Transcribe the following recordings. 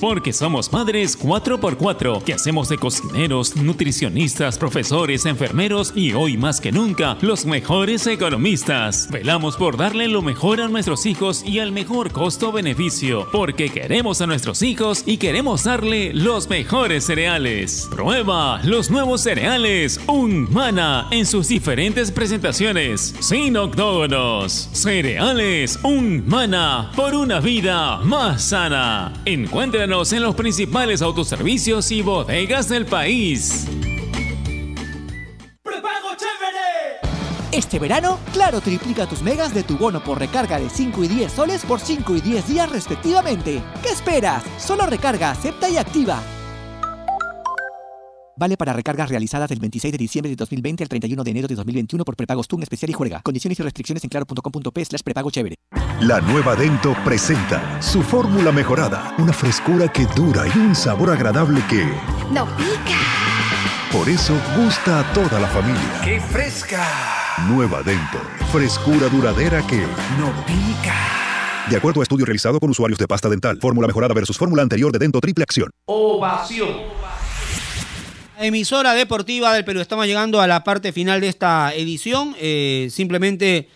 Porque somos madres 4x4, que hacemos de cocineros, nutricionistas, profesores, enfermeros y hoy más que nunca, los mejores economistas. Velamos por darle lo mejor a nuestros hijos y al mejor costo-beneficio, porque queremos a nuestros hijos y queremos darle los mejores cereales. Prueba los nuevos cereales Unmana en sus diferentes presentaciones, sin octógonos. Cereales Unmana por una vida más sana. Encuentra en los principales autoservicios y bodegas del país. ¡Prepago chévere! Este verano, Claro triplica tus megas de tu bono por recarga de 5 y 10 soles por 5 y 10 días respectivamente. ¿Qué esperas? Solo recarga, acepta y activa. Vale para recargas realizadas del 26 de diciembre de 2020 al 31 de enero de 2021 por prepagos TUN especial y juega. Condiciones y restricciones en claro.com.p slash prepago chévere. La nueva Dento presenta su fórmula mejorada. Una frescura que dura y un sabor agradable que... ¡No pica! Por eso gusta a toda la familia. ¡Qué fresca! Nueva Dento. Frescura duradera que... ¡No pica! De acuerdo a estudio realizado con usuarios de pasta dental, fórmula mejorada versus fórmula anterior de Dento Triple Acción. Ovación emisora deportiva del Perú. Estamos llegando a la parte final de esta edición. Eh, simplemente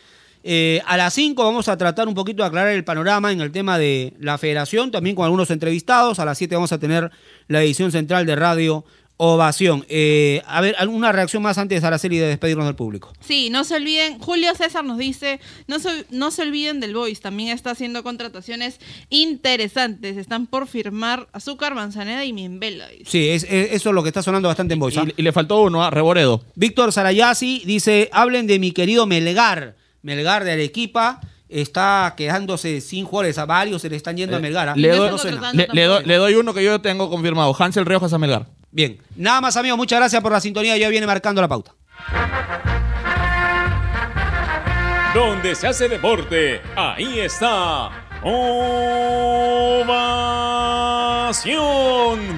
eh, a las 5 vamos a tratar un poquito de aclarar el panorama en el tema de la federación, también con algunos entrevistados. A las 7 vamos a tener la edición central de Radio ovación. Eh, a ver, ¿alguna reacción más antes de Araceli de despedirnos del público? Sí, no se olviden, Julio César nos dice, no se, no se olviden del Voice, también está haciendo contrataciones interesantes, están por firmar Azúcar, Manzaneda y Miembela. Sí, es, eso es lo que está sonando bastante en Voice. Y, ¿ah? y, le faltó uno a Reboredo. Víctor Sarayasi dice, hablen de mi querido Melgar, Melgar de Arequipa está quedándose sin jugadores. A varios se le están yendo a eh, Melgar. ¿ah? Le, le, doy, uno que yo tengo confirmado. Hansel Riojas a Melgar. Bien, nada más amigos, muchas gracias por la sintonía, ya viene marcando la pauta. Donde se hace deporte, ahí está. Ovación.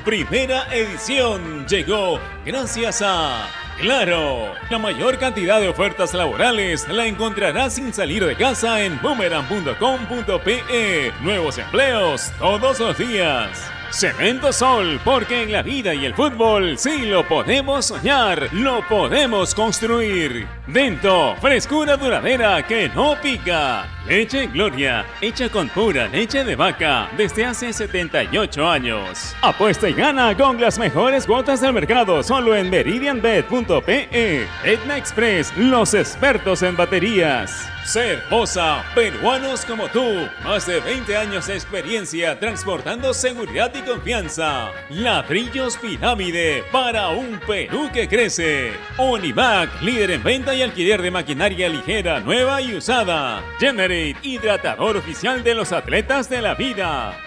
Primera edición llegó gracias a Claro, la mayor cantidad de ofertas laborales la encontrarás sin salir de casa en boomerang.com.pe. Nuevos empleos todos los días. Cemento Sol, porque en la vida y el fútbol sí lo podemos soñar, lo podemos construir. Dento, frescura duradera que no pica. Leche Gloria, hecha con pura leche de vaca desde hace 78 años. Apuesta y gana con las mejores cuotas del mercado solo en meridianbet.pe. Etna Express, los expertos en baterías. Cervosa, peruanos como tú, más de 20 años de experiencia transportando seguridad y confianza. Ladrillos Pirámide para un Perú que crece. Onivac, líder en venta y alquiler de maquinaria ligera, nueva y usada. Generate, hidratador oficial de los atletas de la vida.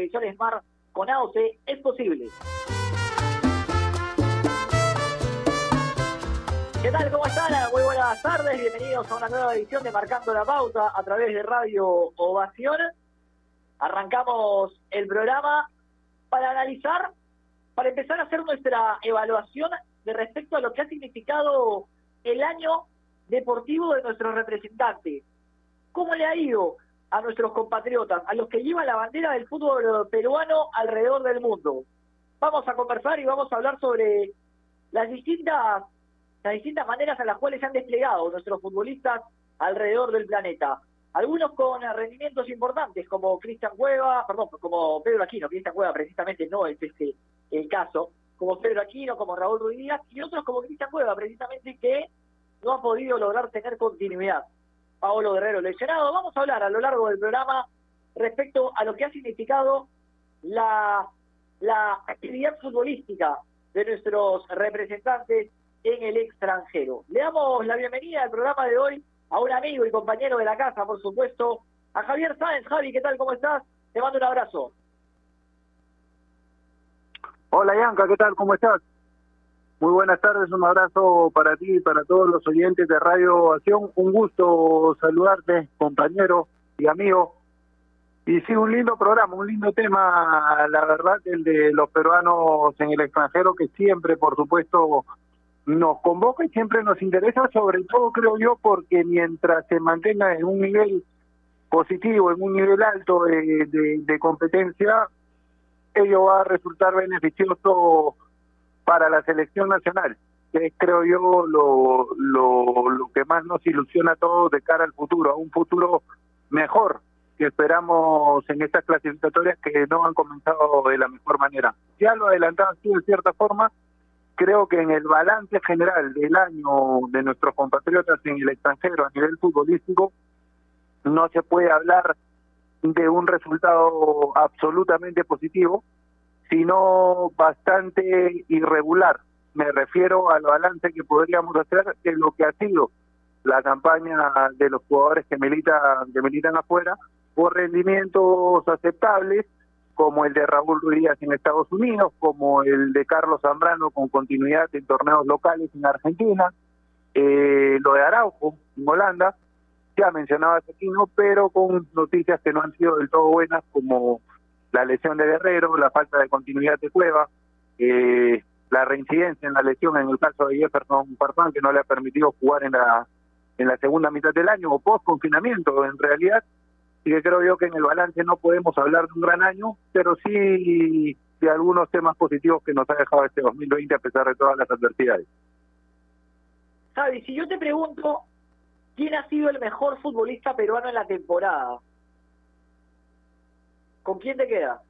televisión Smart con AOC es posible. ¿Qué tal? ¿Cómo están? Muy buenas tardes, bienvenidos a una nueva edición de Marcando la Pauta a través de Radio Ovación. Arrancamos el programa para analizar, para empezar a hacer nuestra evaluación de respecto a lo que ha significado el año deportivo de nuestros representantes. ¿Cómo le ha ido a nuestros compatriotas, a los que llevan la bandera del fútbol peruano alrededor del mundo? Vamos a conversar y vamos a hablar sobre las distintas, las distintas maneras en las cuales se han desplegado nuestros futbolistas alrededor del planeta. Algunos con rendimientos importantes, como Cristian Cueva, perdón, como Pedro Aquino, Cristian Cueva precisamente no es este el caso, como Pedro Aquino, como Raúl Ruiz Díaz, y otros como Cristian Cueva, precisamente que no ha podido lograr tener continuidad. Paolo Guerrero lesionado. Vamos a hablar a lo largo del programa respecto a lo que ha significado la, la actividad futbolística de nuestros representantes en el extranjero. Le damos la bienvenida al programa de hoy a un amigo y compañero de la casa, por supuesto, a Javier Sáenz. Javi, ¿qué tal? ¿Cómo estás? Te mando un abrazo. Hola, Yanka, ¿qué tal? ¿Cómo estás? Muy buenas tardes, un abrazo para ti y para todos los oyentes de Radio Acción. Un gusto saludarte, compañero y amigo. Y sí, un lindo programa, un lindo tema, la verdad, el de los peruanos en el extranjero, que siempre, por supuesto, nos convoca y siempre nos interesa, sobre todo creo yo, porque mientras se mantenga en un nivel positivo, en un nivel alto de, de, competencia, ello va a resultar beneficioso para la selección nacional, que es creo yo lo, lo, lo que más nos ilusiona a todos de cara al futuro, a un futuro mejor que esperamos en estas clasificatorias que no han comenzado de la mejor manera. Ya lo adelantaban tú de cierta forma, creo que en el balance general del año de nuestros compatriotas en el extranjero a nivel futbolístico, no se puede hablar de un resultado absolutamente positivo, sino bastante irregular. Me refiero al balance que podríamos hacer de lo que ha sido la campaña de los jugadores que militan, que militan afuera por rendimientos aceptables, como el de Raúl Ruiz en Estados Unidos, como el de Carlos Zambrano con continuidad en torneos locales en Argentina, eh, lo de Araujo en Holanda, ya mencionaba Aquino, pero con noticias que no han sido del todo buenas, como la lesión de Guerrero, la falta de continuidad de Cueva, eh, la reincidencia en la lesión en el caso de Jefferson Farfán, que no le ha permitido jugar en la en la segunda mitad del año o post confinamiento en realidad y que creo yo que en el balance no podemos hablar de un gran año, pero sí de algunos temas positivos que nos ha dejado este 2020 a pesar de todas las adversidades. Javi, si yo te pregunto, ¿quién ha sido el mejor futbolista peruano en la temporada? ¿Con quién te queda?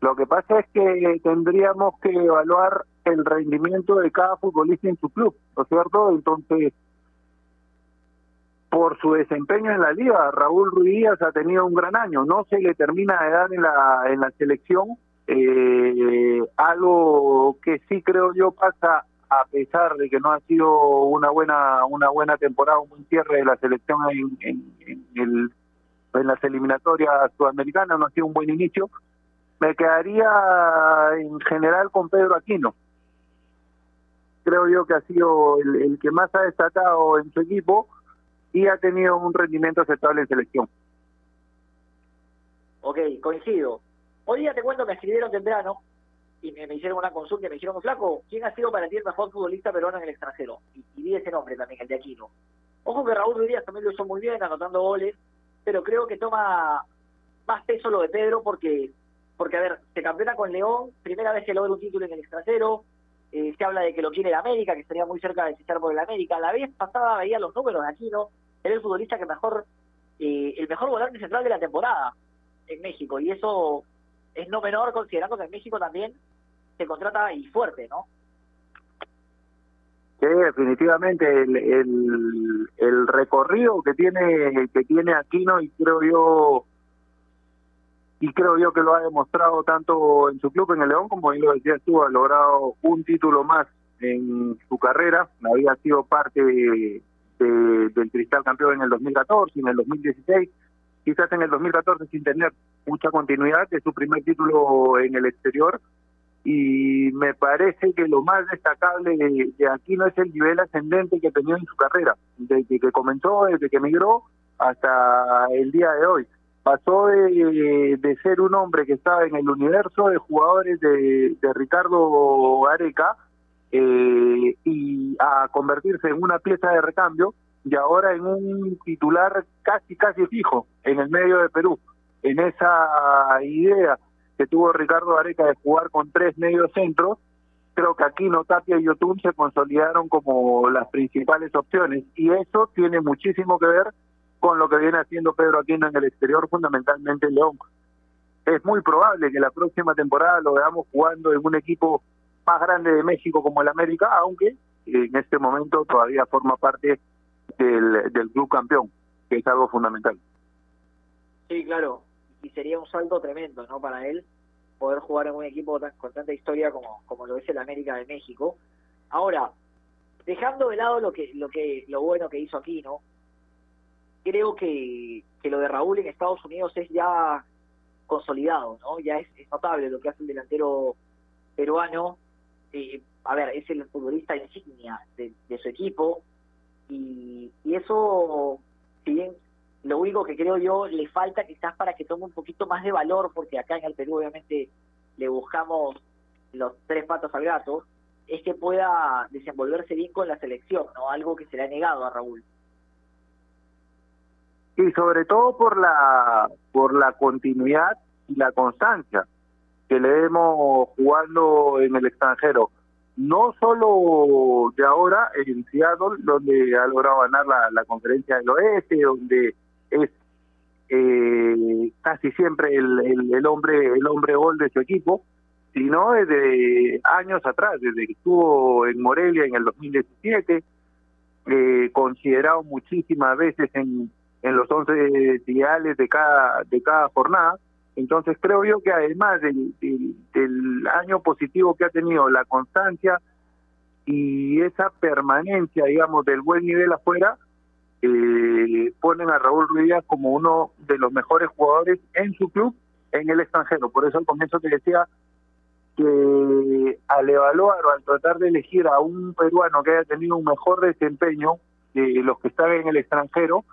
Lo que pasa es que tendríamos que evaluar el rendimiento de cada futbolista en su club, ¿no es cierto? Entonces, por su desempeño en la liga. Raúl Ruiz ha tenido un gran año, no se le termina de dar en la, en la selección, eh, algo que sí creo yo pasa a pesar de que no ha sido una buena una buena temporada, un buen cierre de la selección en, en, el, en las eliminatorias sudamericanas, no ha sido un buen inicio, me quedaría en general con Pedro Aquino. Creo yo que ha sido el que más ha destacado en su equipo, y ha tenido un rendimiento aceptable en selección. Ok, coincido. Hoy día te cuento, me escribieron temprano y me, hicieron una consulta y me dijeron, flaco, ¿quién ha sido para ti el mejor futbolista peruano en el extranjero? Y, y vi ese nombre también, el de Aquino. Ojo que Raúl Ruiz también lo hizo muy bien, anotando goles, pero creo que toma más peso lo de Pedro porque, porque a ver, se campeona con León, primera vez que logra un título en el extranjero, eh, se habla de que lo quiere el América, que estaría muy cerca de fichar por el América. La vez pasada veía los números de Aquino, era el futbolista que mejor, eh, el mejor volante central de la temporada en México, y eso es no menor considerando que en México también se contrata y fuerte, ¿no? Sí, definitivamente el, recorrido que tiene que tiene Aquino y creo yo y creo yo que lo ha demostrado tanto en su club en el León como bien lo decías tú, ha logrado un título más en su carrera, había sido parte de, del Cristal campeón en el 2014, en el 2016, quizás en el 2014 sin tener mucha continuidad, es su primer título en el exterior y me parece que lo más destacable de, aquí no es el nivel ascendente que tenía en su carrera, desde que comenzó, desde que emigró hasta el día de hoy pasó de, de, ser un hombre que estaba en el universo de jugadores de, de Ricardo Areca eh, y a convertirse en una pieza de recambio y ahora en un titular casi, casi fijo en el medio de Perú. En esa idea que tuvo Ricardo Areca de jugar con tres medios centros, creo que Aquino, Tapia y Yotun se consolidaron como las principales opciones y eso tiene muchísimo que ver con lo que viene haciendo Pedro Aquino en el exterior, fundamentalmente en León. Es muy probable que la próxima temporada lo veamos jugando en un equipo más grande de México como el América, aunque en este momento todavía forma parte del club campeón, que es algo fundamental. Sí, claro, y sería un salto tremendo, ¿no? Para él poder jugar en un equipo tan, con tanta historia como, como lo es el América de México. Ahora, dejando de lado lo que lo que lo bueno que hizo aquí, ¿no? Creo que, que lo de Raúl en Estados Unidos es ya consolidado, ¿no? Ya es, es notable lo que hace el delantero peruano. Eh, a ver, es el futbolista insignia de, de su equipo y, y eso, si bien lo único que creo yo le falta quizás para que tome un poquito más de valor, porque acá en el Perú obviamente le buscamos los tres patos al gato, es que pueda desenvolverse bien con la selección, ¿no? Algo que se le ha negado a Raúl. Y sobre todo por la por la continuidad y la constancia que le vemos jugando en el extranjero. No solo de ahora en Seattle, donde ha logrado ganar la, la conferencia del oeste, donde es eh, casi siempre el, el, hombre el hombre gol de su equipo, sino desde años atrás, desde que estuvo en Morelia en el 2017, eh, considerado muchísimas veces en, en los 11 ideales de cada, de cada jornada. Entonces creo yo que además del, del, del año positivo que ha tenido, la constancia y esa permanencia, digamos, del buen nivel afuera, eh, ponen a Raúl Ruiz como uno de los mejores jugadores en su club en el extranjero. Por eso al comienzo te decía que al evaluar o al tratar de elegir a un peruano que haya tenido un mejor desempeño de los que están en el extranjero,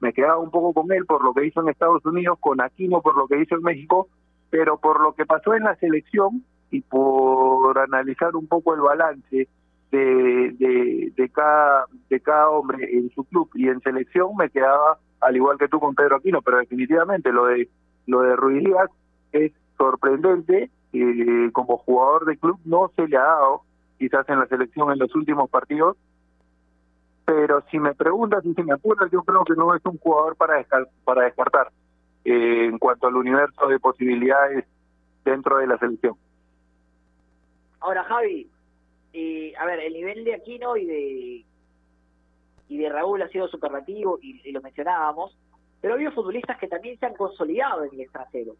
me quedaba un poco con él por lo que hizo en Estados Unidos, con Aquino por lo que hizo en México, pero por lo que pasó en la selección y por analizar un poco el balance de, de, de, cada, de cada hombre en su club y en selección me quedaba al igual que tú con Pedro Aquino, pero definitivamente lo de lo de Ruiz Díaz es sorprendente, eh, como jugador de club no se le ha dado quizás en la selección en los últimos partidos, pero si me preguntas y si me apuras, yo creo que no es un jugador para, para descartar eh, en cuanto al universo de posibilidades dentro de la selección. Ahora, Javi, eh, a ver, el nivel de Aquino y de y de Raúl ha sido superlativo y, y, lo mencionábamos, pero había futbolistas que también se han consolidado en el extranjero.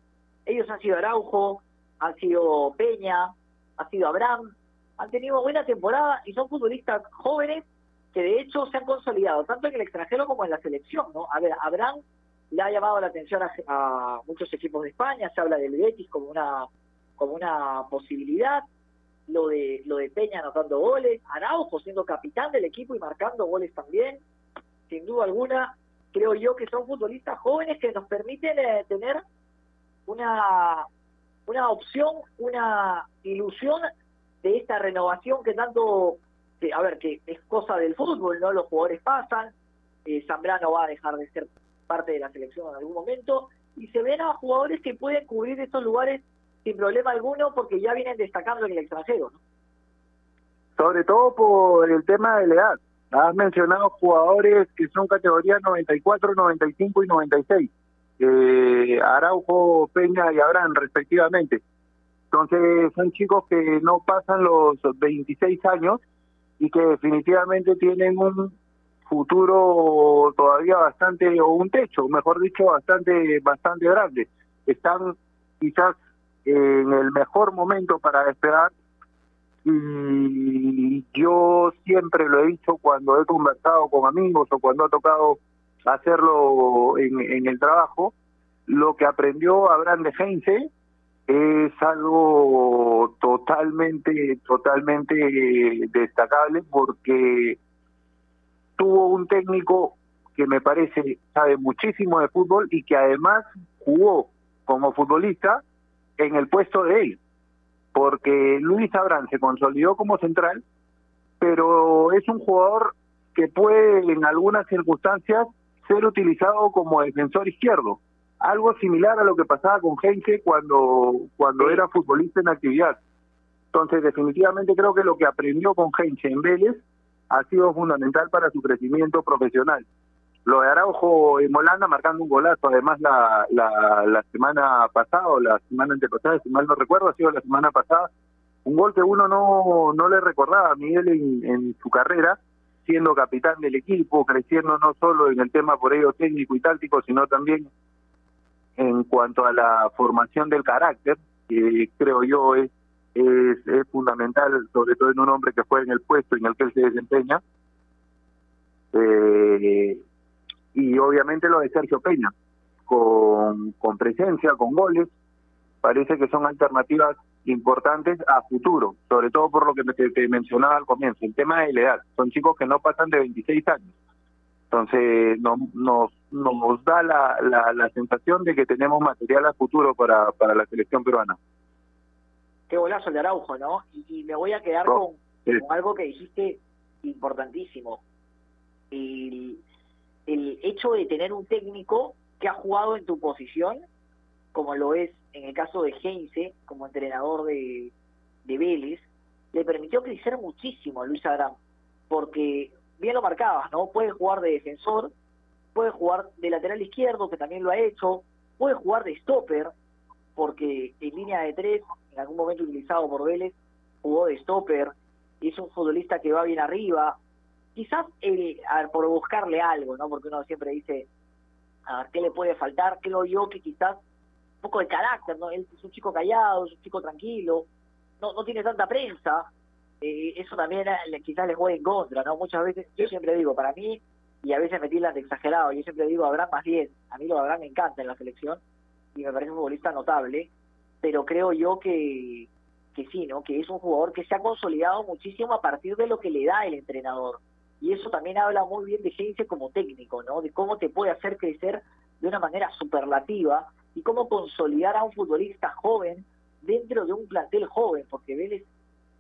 Ellos han sido Araujo, han sido Peña, ha sido Abraham, han tenido buena temporada y son futbolistas jóvenes que de hecho se han consolidado tanto en el extranjero como en la selección, ¿no? A ver, Abraham le ha llamado la atención a, a muchos equipos de España, se habla del Betis como una como una posibilidad, lo de lo de Peña anotando goles, Araujo siendo capitán del equipo y marcando goles también, sin duda alguna, creo yo que son futbolistas jóvenes que nos permiten eh, tener una una opción, una ilusión de esta renovación que tanto, que, a ver, que es cosa del fútbol, ¿no? Los jugadores pasan, eh, Zambrano va a dejar de ser parte de la selección en algún momento, y se ven a jugadores que pueden cubrir estos lugares sin problema alguno porque ya vienen destacando en el extranjero. ¿no? Sobre todo por el tema de la edad. Has mencionado jugadores que son categorías 94, 95 y 96. Eh, Araujo, Peña y Abraham respectivamente. Entonces son chicos que no pasan los 26 años y que definitivamente tienen un futuro todavía bastante o un techo, mejor dicho, bastante bastante grande. Están quizás en el mejor momento para despegar. Y yo siempre lo he dicho cuando he conversado con amigos o cuando ha tocado hacerlo en, en el trabajo, lo que aprendió Abraham de Heinze es algo totalmente, totalmente destacable porque tuvo un técnico que me parece sabe muchísimo de fútbol y que además jugó como futbolista en el puesto de él, porque Luis Abrán se consolidó como central pero es un jugador que puede en algunas circunstancias ser utilizado como defensor izquierdo. Algo similar a lo que pasaba con Heinze cuando, cuando era futbolista en actividad. Entonces, definitivamente creo que lo que aprendió con Heinze en Vélez ha sido fundamental para su crecimiento profesional. Lo de Araujo en Molanda marcando un golazo, además la, la, semana pasada o la semana antepasada, si mal no recuerdo, ha sido la semana pasada, un gol que uno no, no le recordaba a Miguel en, en su carrera, siendo capitán del equipo, creciendo no solo en el tema por ello técnico y táctico, sino también en cuanto a la formación del carácter, que creo yo es, es, es fundamental, sobre todo en un hombre que juega en el puesto en el que él se desempeña. Eh, y obviamente lo de Sergio Peña, con, con presencia, con goles, parece que son alternativas importantes a futuro, sobre todo por lo que te, te mencionaba al comienzo, el tema de la edad. Son chicos que no pasan de 26 años. Entonces no, nos, nos da la, la, la sensación de que tenemos material a futuro para, para la selección peruana. Qué golazo el de Araujo, ¿no? Y, y me voy a quedar No, con, con algo que dijiste importantísimo. El, el hecho de tener un técnico que ha jugado en tu posición, como lo es en el caso de Heinze, como entrenador de, de Vélez, le permitió crecer muchísimo a Luis Abraham, porque bien lo marcabas, ¿no? Puede jugar de defensor, puede jugar de lateral izquierdo, que también lo ha hecho, puede jugar de stopper, porque en línea de tres, en algún momento utilizado por Vélez, jugó de stopper, y es un futbolista que va bien arriba. Quizás el, a ver, por buscarle algo, ¿no? Porque uno siempre dice, a ver, ¿qué le puede faltar? Creo yo que quizás un poco de carácter, ¿no? Él es un chico callado, es un chico tranquilo, no, no tiene tanta prensa, eh, eso también eh, quizás le juega en contra, ¿no? Muchas veces, yo siempre digo, para mí, y a veces me tildan de exagerado, yo siempre digo, Abraham más bien, a mí lo de Abraham me encanta en la selección, y me parece un futbolista notable, pero creo yo que, que sí, ¿no? Que es un jugador que se ha consolidado muchísimo a partir de lo que le da el entrenador. Y eso también habla muy bien de Heinze como técnico, ¿no? De cómo te puede hacer crecer de una manera superlativa y cómo consolidar a un futbolista joven dentro de un plantel joven, porque Vélez,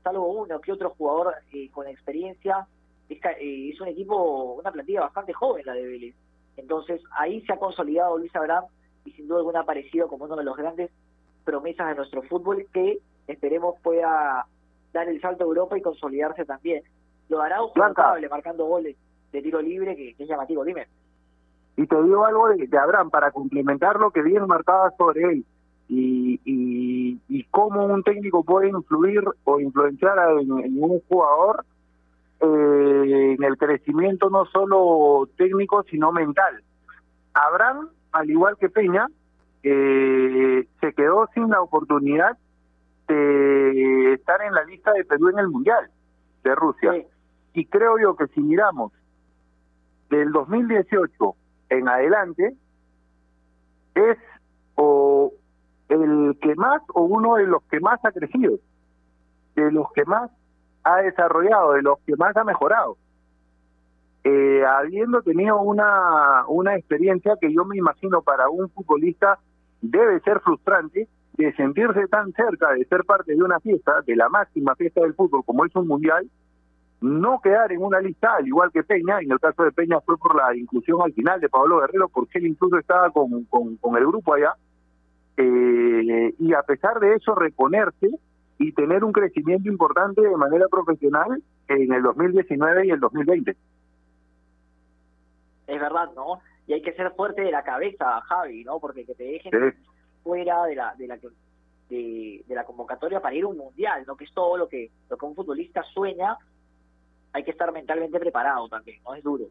salvo uno que otro jugador eh, con experiencia, es, eh, es un equipo, una plantilla bastante joven la de Vélez. Entonces ahí se ha consolidado Luis Abraham y sin duda alguna ha aparecido como uno de los grandes promesas de nuestro fútbol que esperemos pueda dar el salto a Europa y consolidarse también. Lo hará un Blanca. notable marcando goles de tiro libre que, que es llamativo. Dime. Y te digo algo de, de Abraham para complementar lo que bien marcaba sobre él y, y, y cómo un técnico puede influir o influenciar en un jugador eh, en el crecimiento no solo técnico sino mental. Abraham, al igual que Peña, eh, se quedó sin la oportunidad de estar en la lista de Perú en el Mundial de Rusia. Sí. Y creo yo que si miramos del 2018 en adelante, es o el que más o uno de los que más ha crecido, de los que más ha desarrollado, de los que más ha mejorado. Eh, habiendo tenido una, una experiencia que yo me imagino para un futbolista debe ser frustrante de sentirse tan cerca de ser parte de una fiesta, de la máxima fiesta del fútbol como es un mundial, no quedar en una lista, al igual que Peña, en el caso de Peña fue por la inclusión al final de Pablo Guerrero, porque él incluso estaba con, con, con el grupo allá, eh, y a pesar de eso reponerse y tener un crecimiento importante de manera profesional en el 2019 y el 2020. Es verdad, ¿no? Y hay que ser fuerte de la cabeza, Javi, ¿no? Porque que te dejen Sí. fuera de la de la de la convocatoria para ir a un mundial, ¿no? Que es todo lo que lo que un futbolista sueña. Hay que estar mentalmente preparado también, ¿no? Es duro.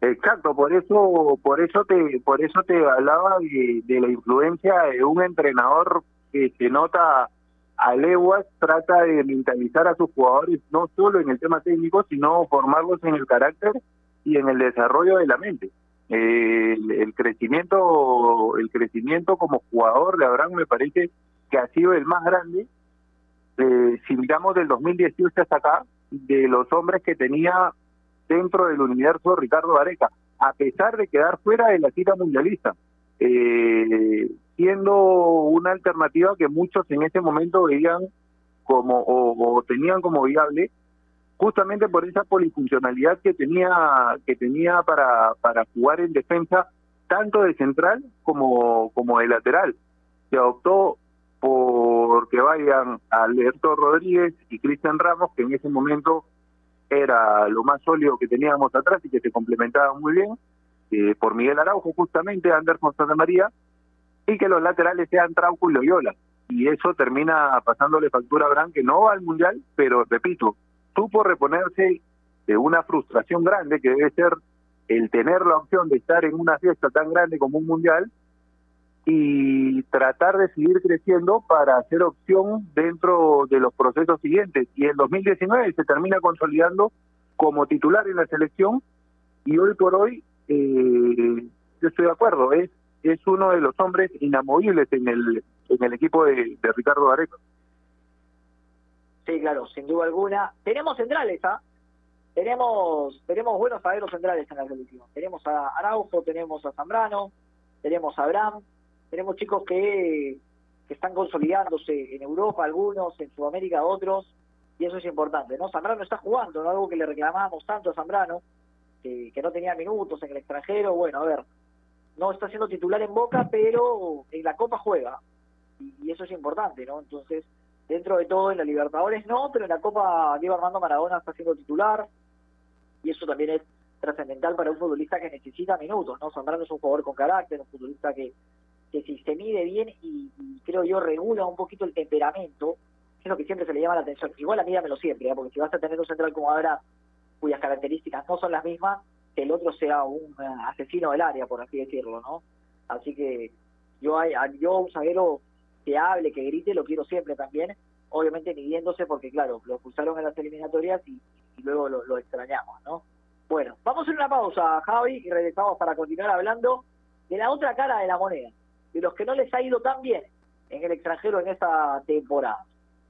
Exacto, por eso, por eso te, por eso te hablaba de, la influencia de un entrenador que se nota a leguas, trata de mentalizar a sus jugadores no solo en el tema técnico, sino formarlos en el carácter y en el desarrollo de la mente. El crecimiento, el crecimiento como jugador de Abraham me parece que ha sido el más grande. Eh, si miramos del 2018 hasta acá, de los hombres que tenía dentro del universo Ricardo Areca, a pesar de quedar fuera de la cita mundialista, eh, siendo una alternativa que muchos en ese momento veían como o, tenían como viable justamente por esa polifuncionalidad que tenía que tenía para para jugar en defensa tanto de central como como de lateral. Se optó por que vayan Alberto Rodríguez y Cristian Ramos que en ese momento era lo más sólido que teníamos atrás y que se complementaban muy bien eh, por Miguel Araujo justamente Anderson Santa María y que los laterales sean Trauco y Loyola. Y eso termina pasándole factura a que no va al mundial pero repito supo reponerse de una frustración grande que debe ser el tener la opción de estar en una fiesta tan grande como un mundial y tratar de seguir creciendo para hacer opción dentro de los procesos siguientes. Y en 2019 se termina consolidando como titular en la selección y hoy por hoy, eh, yo estoy de acuerdo, es, es uno de los hombres inamovibles en el, en el equipo de, Ricardo Gareca. Sí, claro, sin duda alguna. Tenemos centrales, ¿ah? Tenemos, tenemos buenos zagueros centrales en la selección. Tenemos a Araujo, tenemos a Zambrano, tenemos a Abraham, tenemos chicos que, que están consolidándose en Europa, algunos, en Sudamérica, otros, y eso es importante, ¿no? Zambrano está jugando, ¿no? Algo que le reclamábamos tanto a Zambrano, que, que no tenía minutos en el extranjero, bueno, a ver, no está siendo titular en Boca, pero en la Copa juega, y, y eso es importante, ¿no? Entonces, dentro de todo en la Libertadores no, pero en la Copa Diego Armando Maradona está siendo titular y eso también es trascendental para un futbolista que necesita minutos, ¿no? Zambrano es un jugador con carácter, un futbolista que, que si se mide bien y, creo yo regula un poquito el temperamento, es lo que siempre se le llama la atención. Igual a míramelo siempre, ¿eh? porque si vas a tener un central como ahora, cuyas características no son las mismas, que el otro sea un eh, asesino del área, por así decirlo, ¿no? Así que yo, yo un zaguero que hable, que grite, lo quiero siempre también, obviamente midiéndose porque, claro, lo expulsaron en las eliminatorias y, luego lo, lo, extrañamos, ¿no? Bueno, vamos a una pausa, Javi, y regresamos para continuar hablando de la otra cara de la moneda, de los que no les ha ido tan bien en el extranjero en esta temporada.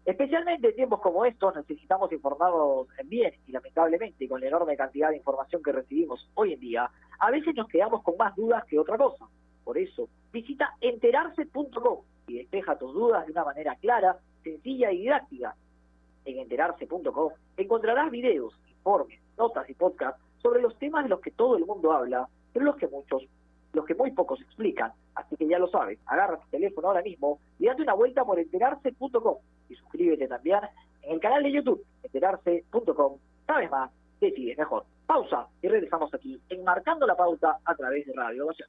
Especialmente en tiempos como estos necesitamos informarnos bien y lamentablemente con la enorme cantidad de información que recibimos hoy en día, a veces nos quedamos con más dudas que otra cosa. Por eso, visita enterarse.com y despeja tus dudas de una manera clara, sencilla y didáctica. En enterarse.com encontrarás videos, informes, notas y podcasts sobre los temas de los que todo el mundo habla, pero los que muchos, los que muy pocos explican. Así que ya lo sabes, agarra tu teléfono ahora mismo y date una vuelta por enterarse.com y suscríbete también en el canal de YouTube enterarse.com. Sabes más, decides mejor. Pausa y regresamos aquí enmarcando la pauta a través de Radio Ovación.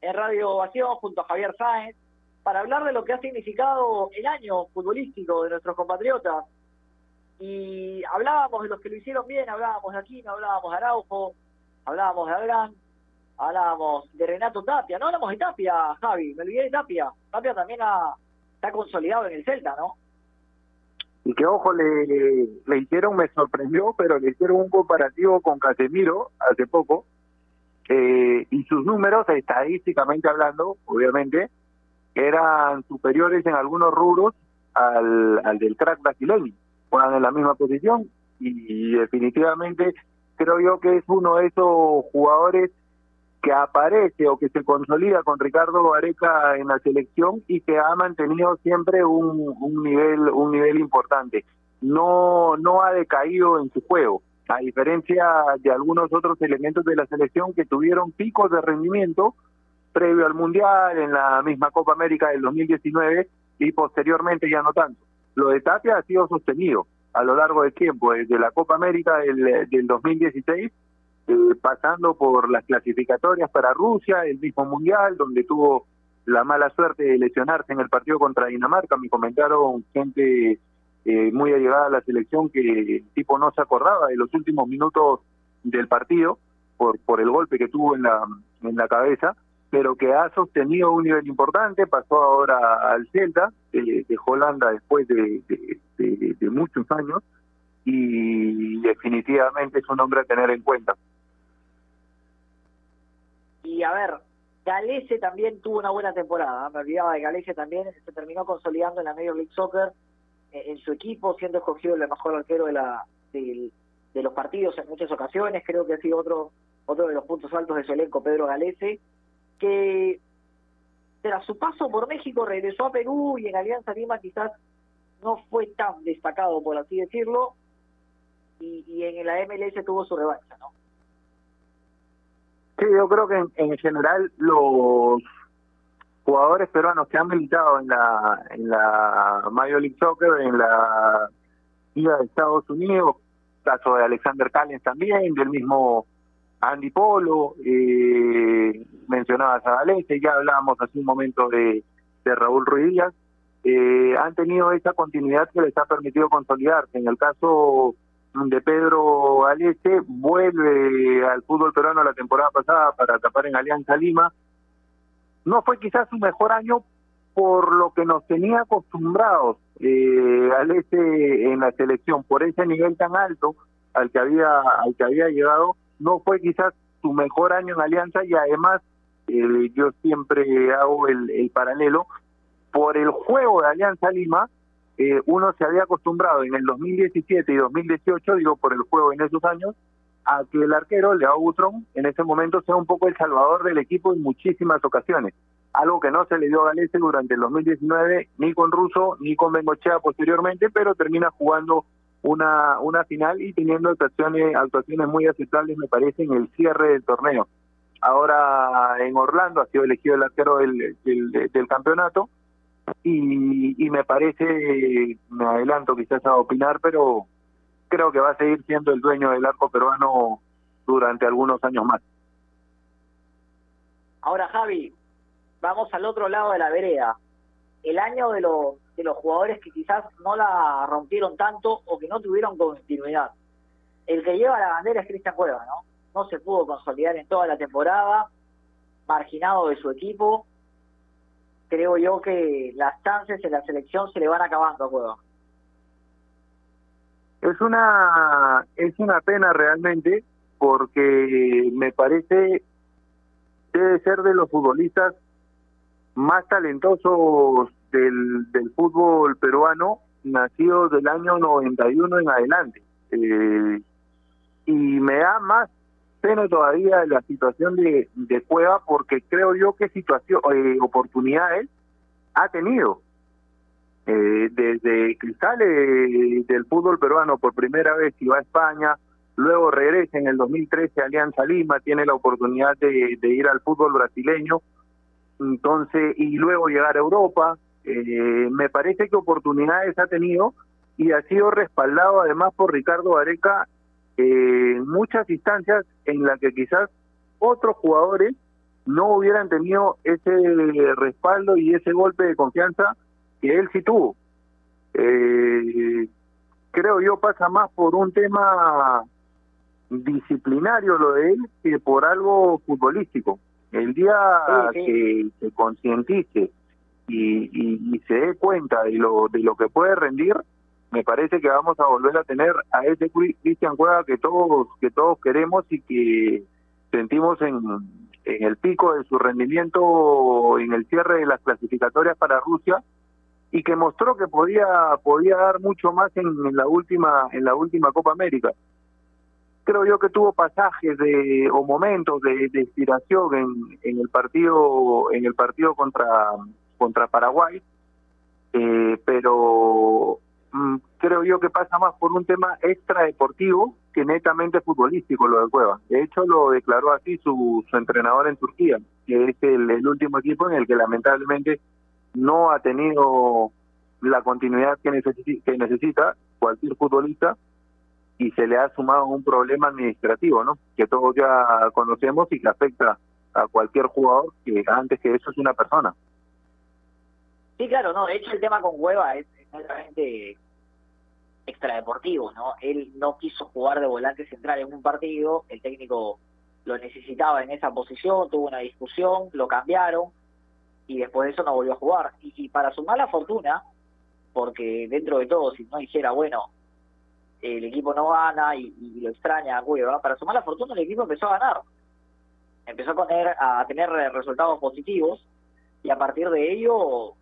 en Radio Ovación junto a Javier Sáenz para hablar de lo que ha significado el año futbolístico de nuestros compatriotas. Y hablábamos de los que lo hicieron bien, hablábamos de Aquino, hablábamos de Araujo, hablábamos de Adrián, hablábamos de Renato Tapia. No hablamos de Tapia, Javi, me olvidé de Tapia. Tapia también ha, está consolidado en el Celta, ¿no? Y que ojo, le, le hicieron, me sorprendió, pero le hicieron un comparativo con Casemiro hace poco, eh, y sus números, estadísticamente hablando, obviamente, eran superiores en algunos rubros al, al del crack brasileño. Juegan en la misma posición y definitivamente creo yo que es uno de esos jugadores que aparece o que se consolida con Ricardo Areca en la selección y que ha mantenido siempre un, un nivel un nivel importante. No no ha decaído en su juego, a diferencia de algunos otros elementos de la selección que tuvieron picos de rendimiento previo al Mundial, en la misma Copa América del 2019 y posteriormente ya no tanto. Lo de Tapia ha sido sostenido a lo largo del tiempo, desde la Copa América del, del 2016 eh, pasando por las clasificatorias para Rusia, el mismo Mundial, donde tuvo la mala suerte de lesionarse en el partido contra Dinamarca. Me comentaron gente eh, muy allegada a la selección que el tipo no se acordaba de los últimos minutos del partido por, por el golpe que tuvo en la, en la cabeza, pero que ha sostenido un nivel importante, pasó ahora al Celta eh, de Holanda después de, de, muchos años y definitivamente es un hombre a tener en cuenta. Y a ver, Galese también tuvo una buena temporada. ¿eh? Me olvidaba de Galese también. Se terminó consolidando en la Major League Soccer en su equipo, siendo escogido el mejor arquero de, la, de, de los partidos en muchas ocasiones. Creo que ha sido otro, otro de los puntos altos de su elenco, Pedro Galese, que tras su paso por México regresó a Perú y en Alianza Lima quizás no fue tan destacado, por así decirlo, y, y en la MLS tuvo su revancha, ¿no? Sí, yo creo que en, en, general los jugadores peruanos que han militado en la en Major League Soccer, en la Liga de Estados Unidos, caso de Alexander Callens también, del mismo Andy Polo, eh, mencionabas a Galese, ya hablábamos hace un momento de, de Raúl Ruiz Díaz, eh, han tenido esa continuidad que les ha permitido consolidarse. En el caso de Pedro Aleste vuelve al fútbol peruano la temporada pasada para tapar en Alianza Lima. No fue quizás su mejor año por lo que nos tenía acostumbrados eh, Aleste en la selección, por ese nivel tan alto al que había al que había llegado, no fue quizás su mejor año en Alianza y además eh, yo siempre hago el, el paralelo por el juego de Alianza Lima eh, uno se había acostumbrado en el 2017 y 2018, digo por el juego en esos años, a que el arquero, Leo Butrón, en ese momento sea un poco el salvador del equipo en muchísimas ocasiones. Algo que no se le dio a Galese durante el 2019, ni con Russo, ni con Bengochea posteriormente, pero termina jugando una, una final y teniendo actuaciones, actuaciones muy aceptables, me parece, en el cierre del torneo. Ahora en Orlando ha sido elegido el arquero del, del, del campeonato y, y me parece, me adelanto quizás a opinar, pero creo que va a seguir siendo el dueño del arco peruano durante algunos años más. Ahora, Javi, vamos al otro lado de la vereda. El año de los, de los jugadores que quizás no la rompieron tanto o que no tuvieron continuidad. El que lleva la bandera es Cristian Cueva, ¿no? No se pudo consolidar en toda la temporada, marginado de su equipo, creo yo que las chances en la selección se le van acabando a Cueva. Es una es una pena realmente porque me parece debe ser de los futbolistas más talentosos del, del fútbol peruano nacido del año 91 en adelante. Eh, y me da más pena todavía la situación de, de Cueva porque creo yo que situación eh, oportunidades ha tenido eh, desde que sale del fútbol peruano por primera vez va a España luego regresa en el 2013 a Alianza Lima tiene la oportunidad de, ir al fútbol brasileño entonces y luego llegar a Europa. Eh, me parece que oportunidades ha tenido y ha sido respaldado además por Ricardo Areca en muchas instancias en las que quizás otros jugadores no hubieran tenido ese respaldo y ese golpe de confianza que él sí tuvo. Eh, creo yo pasa más por un tema disciplinario lo de él que por algo futbolístico. El día sí, sí. que se concientice y, y, y, se dé cuenta de lo de lo que puede rendir, me parece que vamos a volver a tener a ese Cristian Cueva que todos que todos queremos y que sentimos en, en el pico de su rendimiento en el cierre de las clasificatorias para Rusia y que mostró que podía podía dar mucho más en, en la última en la última Copa América creo yo que tuvo pasajes de o momentos de, inspiración en, en el partido en el partido contra contra Paraguay eh, pero mm, creo yo que pasa más por un tema extra deportivo que netamente futbolístico lo de Cueva. De hecho, lo declaró así su, su entrenador en Turquía, que es el último equipo en el que lamentablemente no ha tenido la continuidad que, necesi que necesita cualquier futbolista y se le ha sumado un problema administrativo, ¿no? Que todos ya conocemos y que afecta a cualquier jugador que antes que eso es una persona. Sí, claro, no. De hecho, el tema con Hueva es exactamente extradeportivo, ¿no? Él no quiso jugar de volante central en un partido, el técnico lo necesitaba en esa posición, tuvo una discusión, lo cambiaron y después de eso no volvió a jugar. Y, para su mala fortuna, porque dentro de todo, si no dijera, bueno, el equipo no gana y, lo extraña para su mala fortuna el equipo empezó a ganar. Empezó a tener, a tener resultados positivos y a partir de ello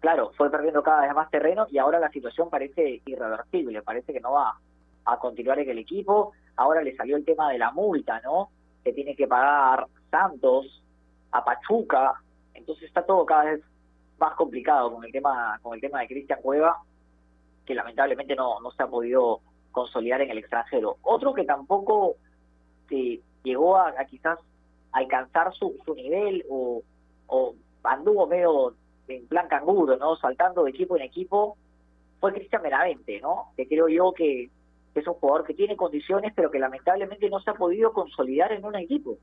claro, fue perdiendo cada vez más terreno y ahora la situación parece irreversible, parece que no va a continuar en el equipo. Ahora le salió el tema de la multa, ¿no? Que tiene que pagar Santos, a Pachuca, entonces está todo cada vez más complicado con el tema con el tema de Cristian Cueva, que lamentablemente no, no se ha podido consolidar en el extranjero. Otro que tampoco eh, llegó a, quizás alcanzar su, su nivel o, o anduvo medio en plan canguro, ¿no? Saltando de equipo en equipo, fue Cristian Benavente, ¿no? Que creo yo que es un jugador que tiene condiciones, pero que lamentablemente no se ha podido consolidar en un equipo.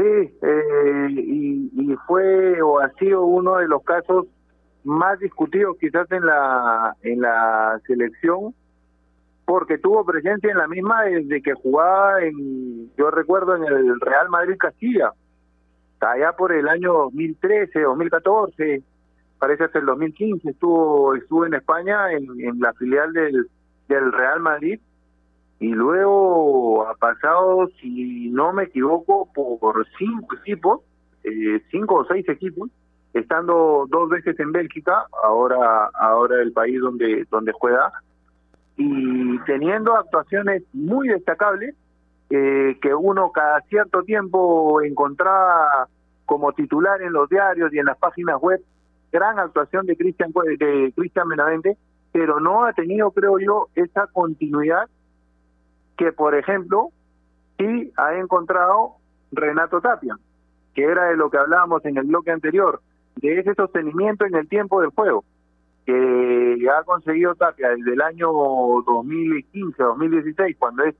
Sí, eh, y, y fue o ha sido uno de los casos más discutidos quizás en la en la selección porque tuvo presencia en la misma desde que jugaba en yo recuerdo en el Real Madrid Castilla allá por el año 2013, 2014, parece hasta el 2015, estuvo estuvo en España en, en la filial del, del Real Madrid y luego ha pasado, si no me equivoco, por cinco equipos, eh, cinco o seis equipos, estando dos veces en Bélgica, ahora ahora el país donde donde juega y teniendo actuaciones muy destacables eh, que uno cada cierto tiempo encontraba como titular en los diarios y en las páginas web gran actuación de Cristian de Cristian Benavente, pero no ha tenido, creo yo, esa continuidad que, por ejemplo, sí ha encontrado Renato Tapia, que era de lo que hablábamos en el bloque anterior, de ese sostenimiento en el tiempo del juego, que ha conseguido Tapia desde el año 2015, 2016, cuando es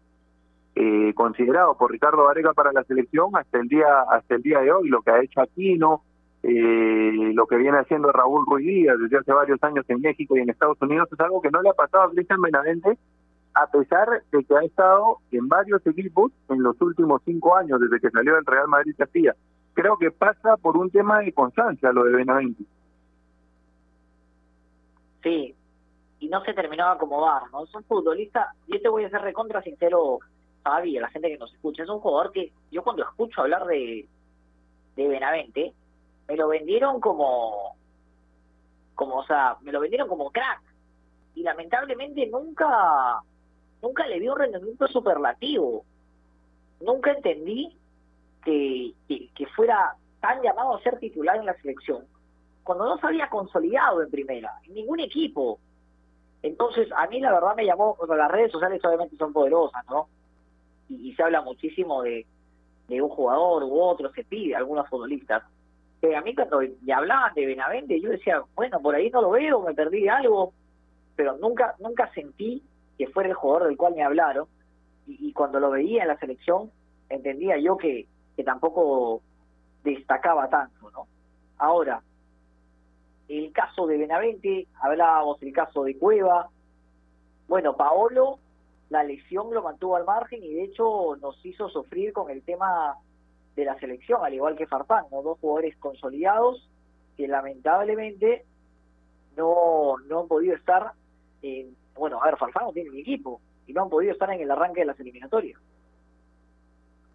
eh, considerado por Ricardo Varega para la selección hasta el día hasta el día de hoy lo que ha hecho Aquino eh, lo que viene haciendo Raúl Ruiz Díaz desde hace varios años en México y en Estados Unidos es algo que no le ha pasado a Cristian Benavente a pesar de que ha estado en varios equipos en los últimos cinco años desde que salió del Real Madrid Castilla. Creo que pasa por un tema de constancia lo de Benavente. Sí y no se terminó de acomodar no es un futbolista yo te voy a ser recontra sincero Fabi, a la gente que nos escucha, es un jugador que yo cuando escucho hablar de, de Benavente, me lo vendieron como, como, o sea, me lo vendieron como crack. Y lamentablemente nunca, nunca le vi un rendimiento superlativo. Nunca entendí que, que, fuera tan llamado a ser titular en la selección, cuando no se había consolidado en primera, en ningún equipo. Entonces, a mí la verdad me llamó, bueno, las redes sociales obviamente son poderosas, ¿no? y, y se habla muchísimo de, de un jugador u otro, se pide algunos futbolistas. Pero a mí cuando me hablaban de Benavente, yo decía, bueno, por ahí no lo veo, me perdí de algo, pero nunca nunca sentí que fuera el jugador del cual me hablaron. Y, cuando lo veía en la selección, entendía yo que, que tampoco destacaba tanto, ¿no? Ahora, el caso de Benavente, hablábamos del caso de Cueva, bueno, Paolo la lesión lo mantuvo al margen y de hecho nos hizo sufrir con el tema de la selección, al igual que Farfán, ¿no? dos jugadores consolidados que lamentablemente no, no han podido estar, en, bueno, a ver, Farfán no tiene ni equipo y no han podido estar en el arranque de las eliminatorias.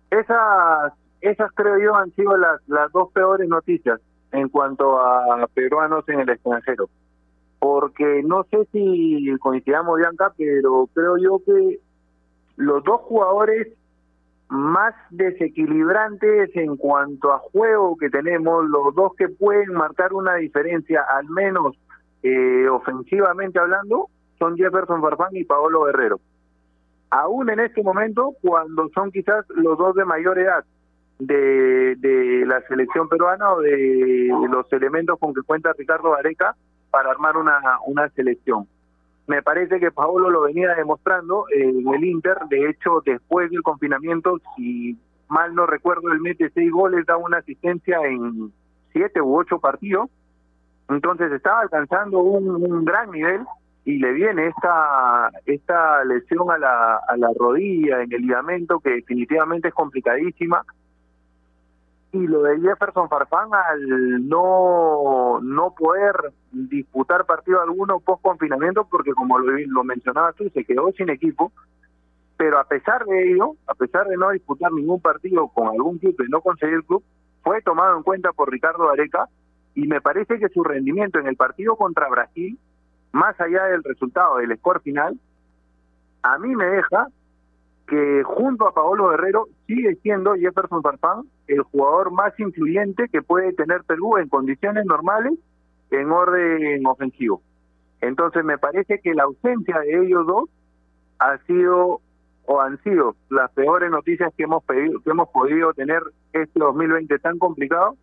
Esas, esas creo yo han sido las, las dos peores noticias en cuanto a peruanos en el extranjero. Porque no sé si coincidamos, Bianca, pero creo yo que los dos jugadores más desequilibrantes en cuanto a juego que tenemos, los dos que pueden marcar una diferencia, al menos eh, ofensivamente hablando, son Jefferson Farfán y Paolo Guerrero. Aún en este momento, cuando son quizás los dos de mayor edad de, de la selección peruana o de los elementos con que cuenta Ricardo Areca para armar una, una selección. Me parece que Paolo lo venía demostrando en el Inter, de hecho después del confinamiento, si mal no recuerdo, él mete seis goles, da una asistencia en siete u ocho partidos, entonces estaba alcanzando un gran nivel y le viene esta esta lesión a la, a la rodilla en el ligamento que definitivamente es complicadísima. Y lo de Jefferson Farfán al no no poder disputar partido alguno post confinamiento porque como lo, lo mencionabas tú se quedó sin equipo pero a pesar de ello a pesar de no disputar ningún partido con algún club y no conseguir club fue tomado en cuenta por Ricardo Areca y me parece que su rendimiento en el partido contra Brasil más allá del resultado del score final a mí me deja que junto a Paolo Guerrero sigue siendo Jefferson Farfán el jugador más influyente que puede tener Perú en condiciones normales en orden ofensivo. Entonces me parece que la ausencia de ellos dos ha sido o han sido las peores noticias que hemos pedido, que hemos podido tener este 2020 tan complicado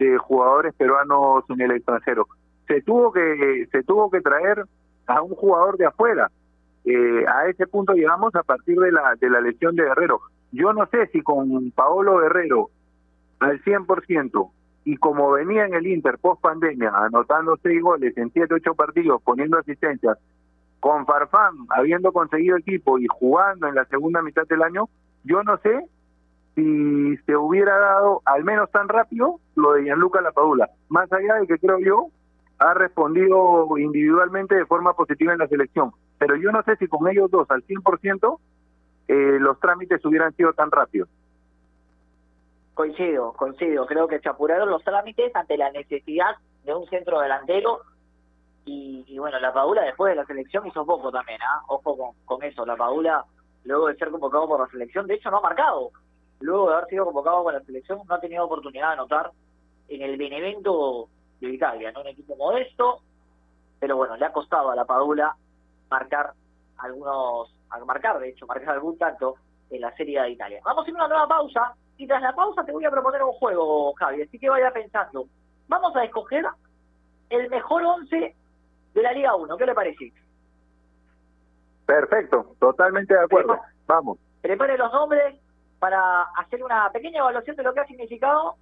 de jugadores peruanos en el extranjero. Se tuvo que se tuvo que traer a un jugador de afuera. Eh, a ese punto llegamos a partir de la de la lesión de Guerrero. Yo no sé si con Paolo Guerrero al 100% y como venía en el Inter post pandemia anotando seis goles en siete ocho partidos poniendo asistencias con Farfán habiendo conseguido equipo y jugando en la segunda mitad del año yo no sé si se hubiera dado al menos tan rápido lo de Gianluca Lapadula más allá de que creo yo ha respondido individualmente de forma positiva en la selección pero yo no sé si con ellos dos al 100% eh, los trámites hubieran sido tan rápidos Coincido, coincido. Creo que se los trámites ante la necesidad de un centro delantero. Y, y bueno, la Paula después de la selección hizo poco también, ¿ah? Ojo con, con eso. La Paula, luego de ser convocado por la selección, de hecho no ha marcado. Luego de haber sido convocado por la selección, no ha tenido oportunidad de anotar en el Benevento de Italia, ¿no? Un equipo modesto, pero bueno, le ha costado a la Padula marcar algunos, al marcar de hecho, marcar algún tanto en la Serie de Italia. Vamos a ir a una nueva pausa y tras la pausa te voy a proponer un juego, Javi, así que vaya pensando. Vamos a escoger el mejor 11 de la Liga 1, ¿qué le parece? Perfecto, totalmente de acuerdo. Vamos. Prepare los nombres para hacer una pequeña evaluación de lo que ha significado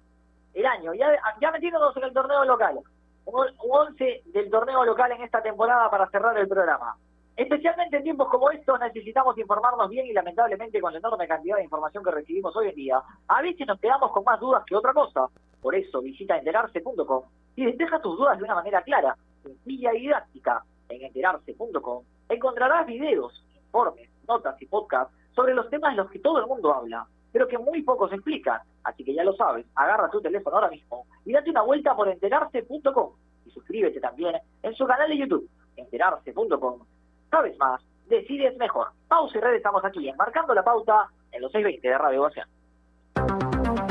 el año. Ya, ya metiéndonos en el torneo local. Un, un 11 del torneo local en esta temporada para cerrar el programa. Especialmente en tiempos como estos necesitamos informarnos bien y lamentablemente con la enorme cantidad de información que recibimos hoy en día, a veces nos quedamos con más dudas que otra cosa. Por eso visita enterarse.com y despeja tus dudas de una manera clara, sencilla y didáctica. En enterarse.com encontrarás videos, informes, notas y podcasts sobre los temas de los que todo el mundo habla, pero que muy pocos explican. Así que ya lo sabes, agarra tu teléfono ahora mismo y date una vuelta por enterarse.com y suscríbete también en su canal de YouTube, enterarse.com sabes más, decides mejor. Pausa y red estamos aquí enmarcando la pauta en los 620 de Radio Ocean.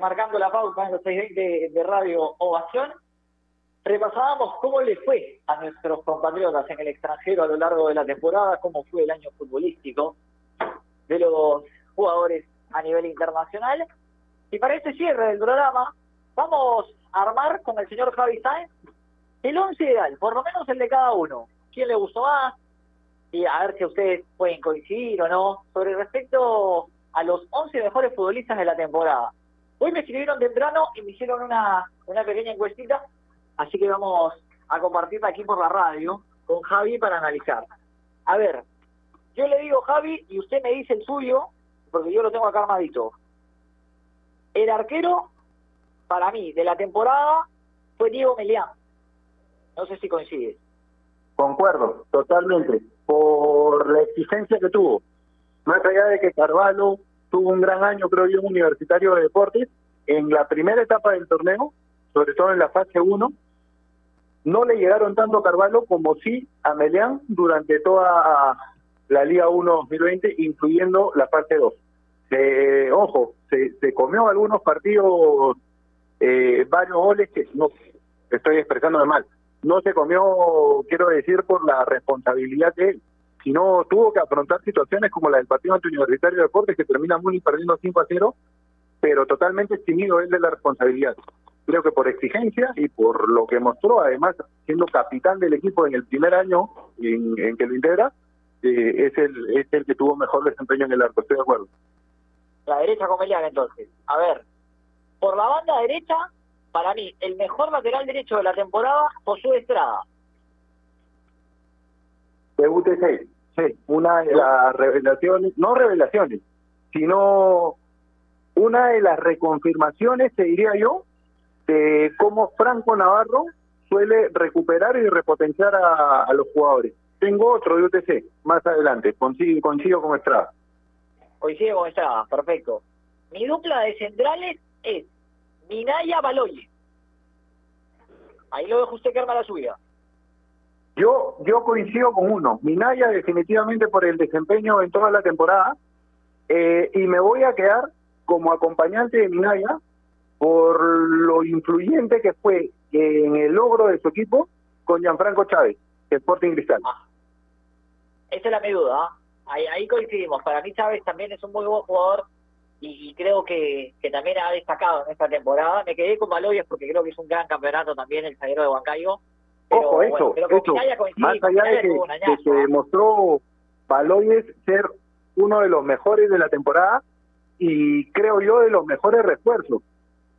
Marcando la pausa en los 620 de Radio Ovación. Repasábamos cómo le fue a nuestros compatriotas en el extranjero a lo largo de la temporada, cómo fue el año futbolístico de los jugadores a nivel internacional. Y para este cierre del programa, vamos a armar con el señor Javi Sáenz el once ideal, por lo menos el de cada uno. ¿Quién le gustó más? Y a ver si ustedes pueden coincidir o no. Sobre respecto a los 11 mejores futbolistas de la temporada. Hoy me escribieron temprano y me hicieron una, una pequeña encuestita, así que vamos a compartirla aquí por la radio con Javi para analizar. A ver, yo le digo Javi y usted me dice el suyo, porque yo lo tengo acá armadito. El arquero, para mí, de la temporada fue Diego Melián. No sé si coincide. Concuerdo, totalmente, por la exigencia que tuvo. Más allá de que Carvalho tuvo un gran año, creo yo, en Universitario de Deportes, en la primera etapa del torneo, sobre todo en la fase 1, no le llegaron tanto a Carvalho como sí a Melián durante toda la Liga 1 2020, incluyendo la fase 2. Se, ojo, se, se comió algunos partidos, eh, varios goles que no estoy expresando de mal. No se comió, quiero decir, por la responsabilidad de él, sino tuvo que afrontar situaciones como la del partido ante Universitario de Deportes, que termina muy perdiendo 5 a 0, pero totalmente eximido él de la responsabilidad. Creo que por exigencia y por lo que mostró, además, siendo capitán del equipo en el primer año en, que lo integra, eh, es, el, es el que tuvo mejor desempeño en el arco, estoy de acuerdo. La derecha con Melián, entonces. A ver, por la banda derecha, para mí, el mejor lateral derecho de la temporada, Josué Estrada. De UTC, sí, una de las revelaciones, no revelaciones, sino una de las reconfirmaciones, te diría yo, de cómo Franco Navarro suele recuperar y repotenciar a, a los jugadores. Tengo otro de UTC, más adelante, consigo, consigo con Estrada. Coincide con Estrada, perfecto. Mi dupla de centrales es Minaya Baloye. Ahí lo dejo usted que arma la suya. Yo, yo coincido con uno. Minaya definitivamente por el desempeño en toda la temporada. eh, y me voy a quedar como acompañante de Minaya por lo influyente que fue en el logro de su equipo con Gianfranco Chávez, de Sporting Cristal. Esa es la mi duda. ¿ah? Ahí, ahí coincidimos. Para mí Chávez también es un muy buen jugador y, y creo que, que también ha destacado en esta temporada. Me quedé con Baloyes porque creo que es un gran campeonato también el zaguero de Huancayo. Pero, Ojo, bueno, eso, pero eso. Más allá de que, se demostró Baloyes ser uno de los mejores de la temporada y creo yo de los mejores refuerzos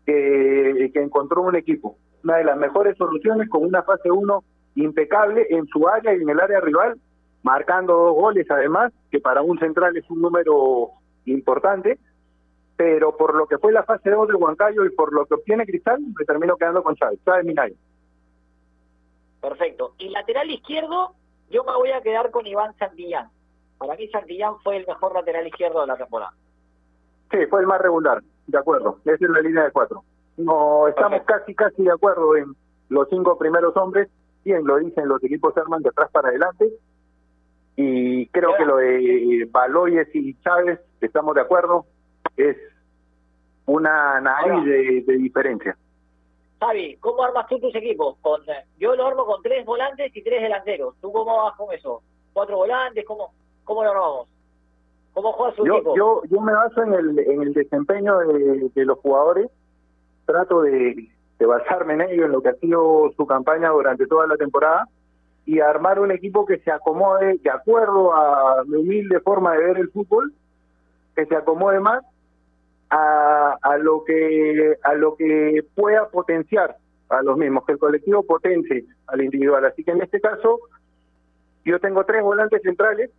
que, que encontró un equipo. Una de las mejores soluciones con una fase 1 impecable en su área y en el área rival, marcando dos goles además, que para un central es un número importante, pero por lo que fue la fase 2 de Huancayo y por lo que obtiene Cristal, me termino quedando con Chávez, Chávez Minaya. Perfecto. Y lateral izquierdo, yo me voy a quedar con Iván Santillán. Para mí Santillán fue el mejor lateral izquierdo de la temporada. Sí, fue el más regular, de acuerdo. Esa es la línea de cuatro. No, estamos casi, casi de acuerdo en los cinco primeros hombres. Bien, lo dicen los equipos arman de atrás para adelante. Y creo que lo de Baloyes y Chávez, estamos de acuerdo, es una nariz de, de diferencia. Xavi, ¿cómo armas tú tus equipos? Con, eh, yo lo armo con tres volantes y tres delanteros. ¿Tú cómo vas con eso? ¿Cuatro volantes? ¿Cómo, cómo lo armamos? ¿Cómo juega su Yo, equipo? yo, yo me baso en el, en el desempeño de, de los jugadores, trato de, de basarme en ello, en lo que ha sido su campaña durante toda la temporada y armar un equipo que se acomode de acuerdo a mi humilde forma de ver el fútbol, que se acomode más a, a lo que a lo que pueda potenciar a los mismos, que el colectivo potencie al individual. Así que en este caso, yo tengo tres volantes centrales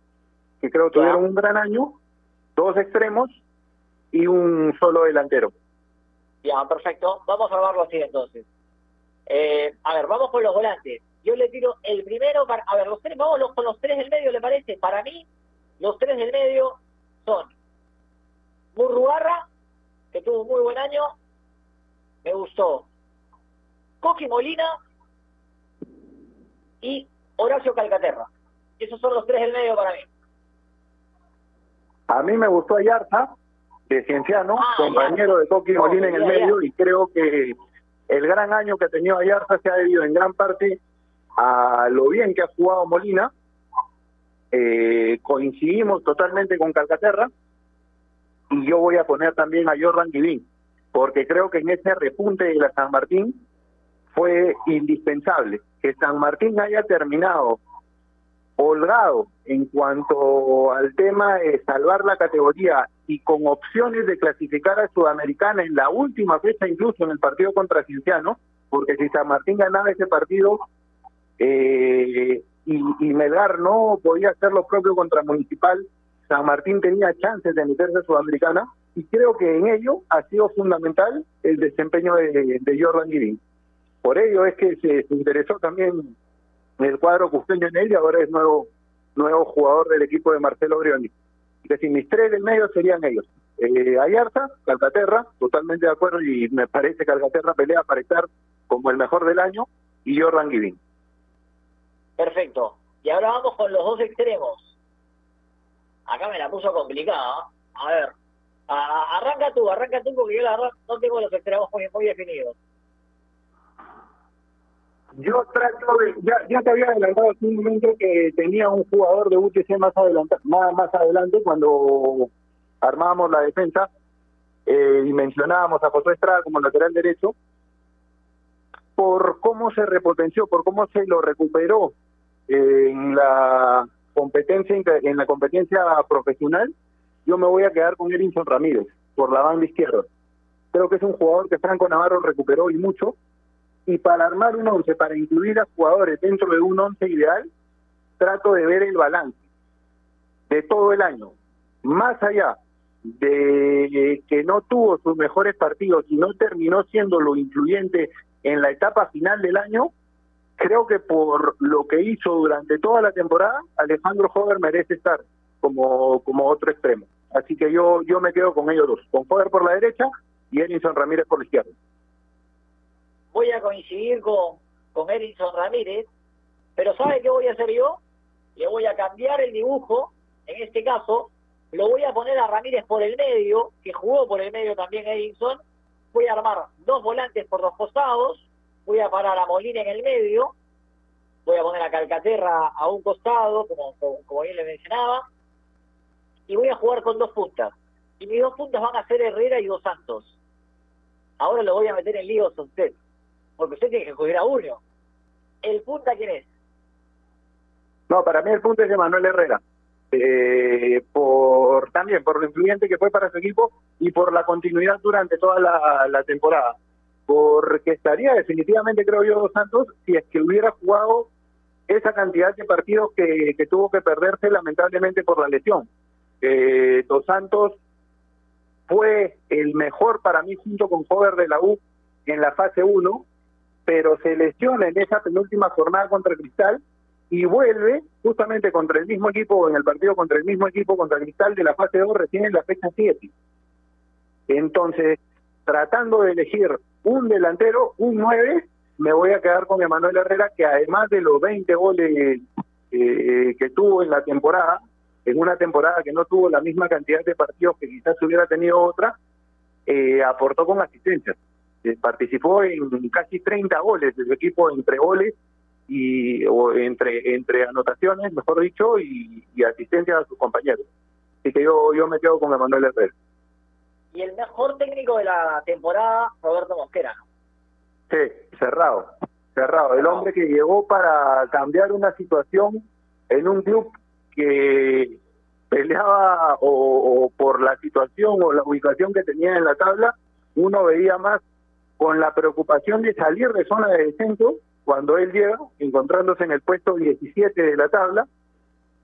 que creo tuvieron un gran año, dos extremos y un solo delantero. Ya, perfecto. Vamos a armarlo así entonces. Eh, a ver, vamos con los volantes. Yo le tiro el primero para... A ver, los tres, vamos los- con los tres del medio, ¿le parece? Para mí, los tres del medio son Murrugarra, que tuvo un muy buen año, me gustó. Coqui Molina y Horacio Calcaterra. Esos son los tres del medio para mí. A mí me gustó Ayarza, de Cienciano, compañero de Coqui No, Molina en el medio, y creo que el gran año que ha tenido Ayarza se ha debido en gran parte a lo bien que ha jugado Molina. Eh, coincidimos totalmente con Calcaterra, y yo voy a poner también a Jordan Guivín, porque creo que en ese repunte de la San Martín fue indispensable que San Martín haya terminado holgado en cuanto al tema de salvar la categoría y con opciones de clasificar a Sudamericana en la última fecha, incluso en el partido contra Cienciano, porque si San Martín ganaba ese partido eh, y, y Melgar no podía hacer lo propio contra Municipal, San Martín tenía chances de meterse a Sudamericana y creo que en ello ha sido fundamental el desempeño de, Jordan Guirín. Por ello es que se, interesó también el cuadro custeño en él y ahora es nuevo nuevo jugador del equipo de Marcelo Brioni. Es decir, mis tres del medio serían ellos. Eh, Ayarza, Calcaterra, totalmente de acuerdo y me parece que Calcaterra pelea para estar como el mejor del año y Jordan Guivín. Perfecto. Y ahora vamos con los dos extremos. Acá me la puso complicada. A ver. Arranca tú, arranca tú porque yo la verdad no tengo los extremos muy, muy definidos. Yo trato de, ya, ya te había adelantado hace un momento que tenía un jugador de UTC más adelante, más, más adelante cuando armábamos la defensa eh, y mencionábamos a José Estrada como lateral derecho por cómo se repotenció, por cómo se lo recuperó eh, en la competencia en la competencia profesional, yo me voy a quedar con Erinson Ramírez por la banda izquierda. Creo que es un jugador que Franco Navarro recuperó y mucho y para armar un once, para incluir a jugadores dentro de un once ideal, trato de ver el balance de todo el año. Más allá de que no tuvo sus mejores partidos y no terminó siendo lo influyente en la etapa final del año, creo que por lo que hizo durante toda la temporada, Alejandro Jover merece estar como, como otro extremo. Así que yo, yo me quedo con ellos dos, con Jover por la derecha y Edinson Ramírez por la izquierda. Voy a coincidir con, con Erinson Ramírez, pero ¿sabe qué voy a hacer yo? Le voy a cambiar el dibujo, en este caso, lo voy a poner a Ramírez por el medio, que jugó por el medio también Edinson, voy a armar dos volantes por los costados, voy a parar a Molina en el medio, voy a poner a Calcaterra a un costado, como, como, bien le mencionaba, y voy a jugar con dos puntas. Y mis dos puntas van a ser Herrera y Dos Santos. Ahora lo voy a meter en líos a usted, porque usted tiene que escoger a uno. ¿El punta quién es? No, para mí el punto es de Manuel Herrera. Eh, por también por lo influyente que fue para su equipo y por la continuidad durante toda la temporada. Porque estaría definitivamente, creo yo, Dos Santos, si es que hubiera jugado esa cantidad de partidos que, tuvo que perderse lamentablemente por la lesión. Eh, Dos Santos fue el mejor para mí junto con Jover de la U en la fase 1, pero se lesiona en esa penúltima jornada contra Cristal y vuelve justamente contra el mismo equipo, en el partido contra el mismo equipo, contra Cristal de la fase 2 recién en la fecha 7. Entonces, tratando de elegir un delantero, un 9, me voy a quedar con Emanuel Herrera, que además de los 20 goles eh, que tuvo en la temporada, en una temporada que no tuvo la misma cantidad de partidos que quizás hubiera tenido otra, eh, aportó con asistencias. Eh, participó en casi 30 goles de su equipo entre goles y o entre entre anotaciones, mejor dicho, y, y asistencias a sus compañeros. Así que yo yo me quedo con Emanuel Herrera. Y el mejor técnico de la temporada, Roberto Mosquera. Sí, cerrado, cerrado. El hombre que llegó para cambiar una situación en un club que peleaba o por la situación o la ubicación que tenía en la tabla, uno veía más con la preocupación de salir de zona de descenso cuando él llega, encontrándose en el puesto 17 de la tabla,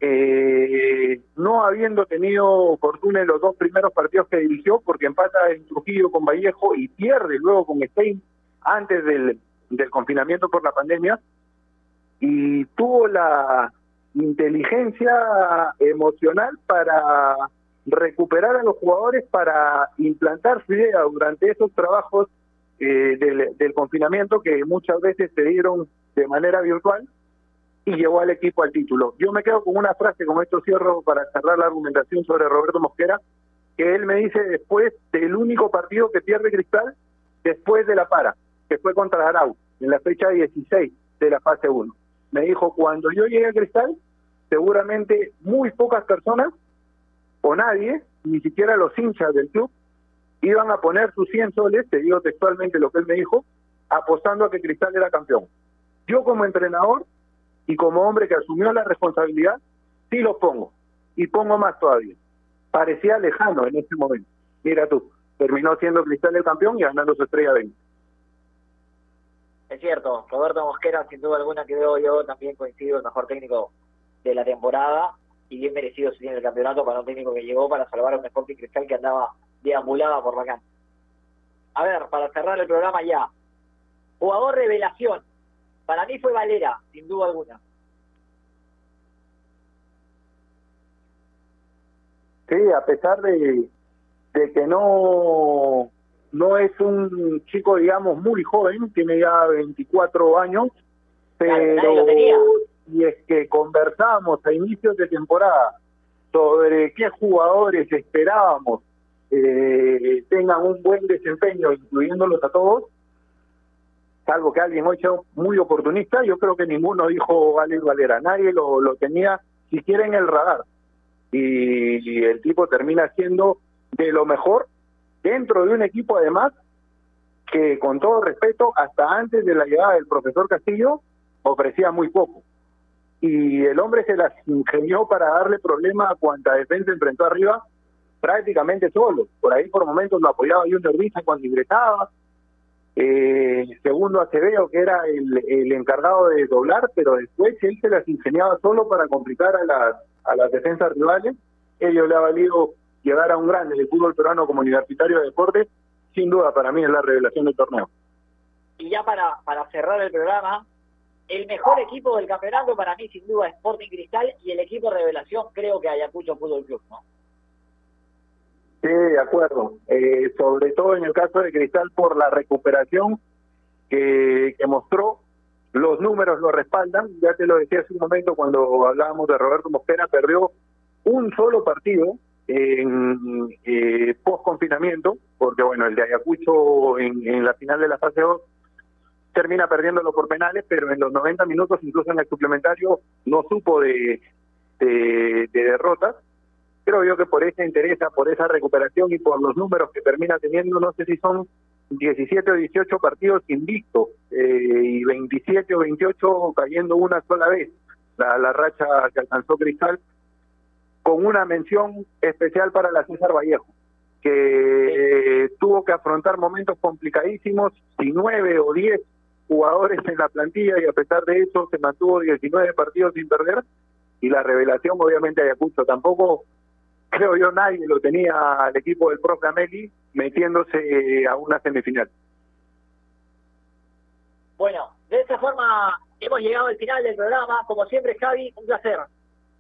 eh, no habiendo tenido fortuna en los dos primeros partidos que dirigió, porque empata en Trujillo con Vallejo y pierde luego con Stein antes del, confinamiento por la pandemia, y tuvo la inteligencia emocional para recuperar a los jugadores para implantar su idea durante esos trabajos eh, del confinamiento que muchas veces se dieron de manera virtual y llevó al equipo al título. Yo me quedo con una frase, con esto cierro para cerrar la argumentación sobre Roberto Mosquera, que él me dice después del único partido que pierde Cristal, después de la para, que fue contra Arau, en la fecha 16 de la fase 1. Me dijo, cuando yo llegué a Cristal, seguramente muy pocas personas, o nadie, ni siquiera los hinchas del club, iban a poner sus 100 soles, te digo textualmente lo que él me dijo, apostando a que Cristal era campeón. Yo como entrenador y como hombre que asumió la responsabilidad, sí los pongo. Y pongo más todavía. Parecía lejano en ese momento. Mira tú, terminó siendo Cristal el campeón y ganando su estrella 20. Es cierto, Roberto Mosquera, sin duda alguna, creo yo, también coincido, el mejor técnico de la temporada y bien merecido si tiene el campeonato para un técnico que llegó para salvar a un Sporting Cristal que andaba deambulada por la cancha. A ver, para cerrar el programa ya, jugador revelación, para mí fue Valera, sin duda alguna. Sí, a pesar de, de que no, no es un chico, digamos, muy joven, tiene ya 24 años, pero y es que conversamos a inicios de temporada sobre qué jugadores esperábamos eh, tengan un buen desempeño, incluyéndolos a todos, salvo que alguien hoy sea muy oportunista, yo creo que ninguno dijo Alex Valera, nadie lo, tenía siquiera en el radar. Y, el tipo termina siendo de lo mejor dentro de un equipo además que con todo respeto, hasta antes de la llegada del profesor Castillo, ofrecía muy poco. Y el hombre se las ingenió para darle problema a cuanta defensa enfrentó arriba, prácticamente solo. Por ahí por momentos lo apoyaba Junior Visa cuando ingresaba. Eh, segundo Acevedo, que era el, el encargado de doblar, pero después él se las ingeniaba solo para complicar a las, a las defensas rivales. Ello le ha valido llegar a un grande del fútbol peruano como universitario de deporte. Sin duda, para mí es la revelación del torneo. Y ya para, para cerrar el programa, el mejor equipo del campeonato para mí sin duda es Sporting Cristal y el equipo revelación creo que Ayacucho Fútbol Club, ¿no? Sí, de acuerdo. Eh, sobre todo en el caso de Cristal por la recuperación que, mostró. Los números lo respaldan. Ya te lo decía hace un momento cuando hablábamos de Roberto Mosquera, perdió un solo partido en eh, post confinamiento, porque bueno, el de Ayacucho en, en la final de la fase 2 termina perdiéndolo por penales, pero en los 90 minutos, incluso en el suplementario, no supo de, de, de derrotas. Creo yo que por esa interés, por esa recuperación y por los números que termina teniendo, no sé si son 17 o 18 partidos invictos eh, y 27 o 28 cayendo una sola vez, la, racha que alcanzó Cristal, con una mención especial para la César Vallejo que eh, tuvo que afrontar momentos complicadísimos, si nueve o diez jugadores en la plantilla y a pesar de eso se mantuvo 19 partidos sin perder y la revelación obviamente Ayacucho. Tampoco creo yo nadie lo tenía al equipo del profe Ameli metiéndose a una semifinal. Bueno, de esta forma hemos llegado al final del programa. Como siempre, Javi, un placer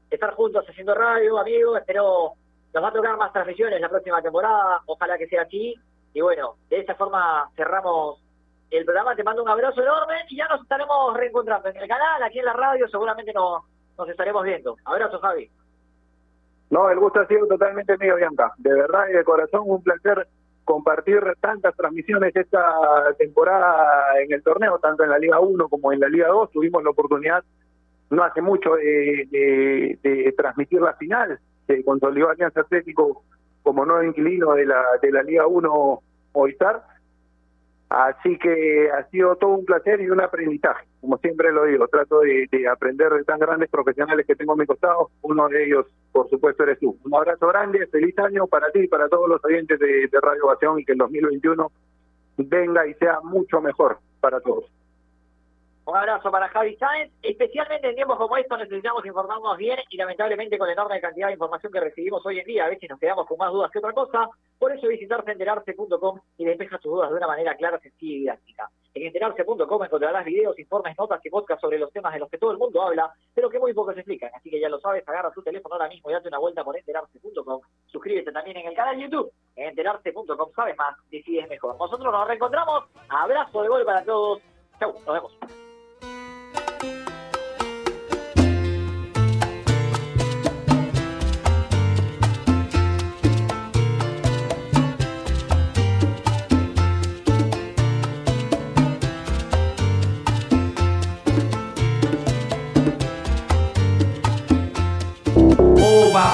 estar juntos haciendo radio, amigos. Espero nos va a tocar más transmisiones la próxima temporada. Ojalá que sea aquí. Y bueno, de esta forma cerramos el programa. Te mando un abrazo enorme y ya nos estaremos reencontrando en el canal, aquí en la radio. Seguramente nos, nos estaremos viendo. Abrazo, Javi. No, el gusto ha sido totalmente mío, Bianca. De verdad y de corazón, un placer compartir tantas transmisiones esta temporada en el torneo, tanto en la Liga 1 como en la Liga 2. Tuvimos la oportunidad no hace mucho de, de, de transmitir la final. Se consolidó Alianza Atlético como nuevo inquilino de la, de la Liga 1 Movistar. Así que ha sido todo un placer y un aprendizaje. Como siempre lo digo, trato de, de, aprender de tan grandes profesionales que tengo a mi costado. Uno de ellos, por supuesto, eres tú. Un abrazo grande, feliz año para ti y para todos los oyentes de, de Radio Ovación y que el 2021 venga y sea mucho mejor para todos. Un abrazo para Javi Sáenz. Especialmente en tiempos como estos necesitamos informarnos bien y lamentablemente con la enorme cantidad de información que recibimos hoy en día, a veces nos quedamos con más dudas que otra cosa. Por eso visitarse enterarse.com y despeja tus dudas de una manera clara, sencilla y didáctica. En enterarse.com encontrarás videos, informes, notas y podcasts sobre los temas de los que todo el mundo habla, pero que muy pocos explican. Así que ya lo sabes, agarra tu teléfono ahora mismo y date una vuelta por enterarse.com. Suscríbete también en el canal YouTube. En enterarse.com sabes más, decides mejor. Nosotros nos reencontramos. Abrazo de gol para todos. Chau, nos vemos.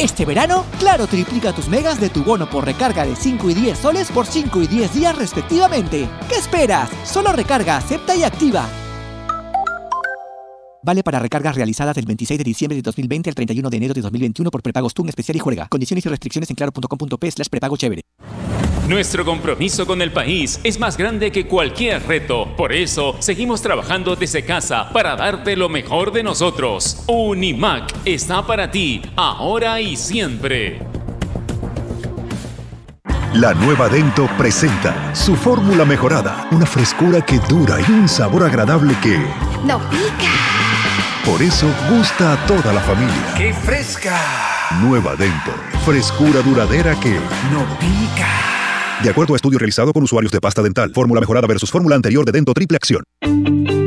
Este verano, Claro triplica tus megas de tu bono por recarga de 5 y 10 soles por 5 y 10 días respectivamente. ¿Qué esperas? Solo recarga, acepta y activa. Vale para recargas realizadas del 26 de diciembre de 2020 al 31 de enero de 2021 por prepagos TUN especial y juega. Condiciones y restricciones en claro.com.p slash prepago chévere. Nuestro compromiso con el país es más grande que cualquier reto. Por eso, seguimos trabajando desde casa para darte lo mejor de nosotros. Unimac está para ti, ahora y siempre. La nueva Dento presenta su fórmula mejorada, una frescura que dura y un sabor agradable que, ¡No pica! por eso, gusta a toda la familia. ¡Qué fresca! Nueva Dento, frescura duradera que, ¡No pica! De acuerdo a estudio realizado con usuarios de pasta dental, fórmula mejorada versus fórmula anterior de Dento Triple Acción.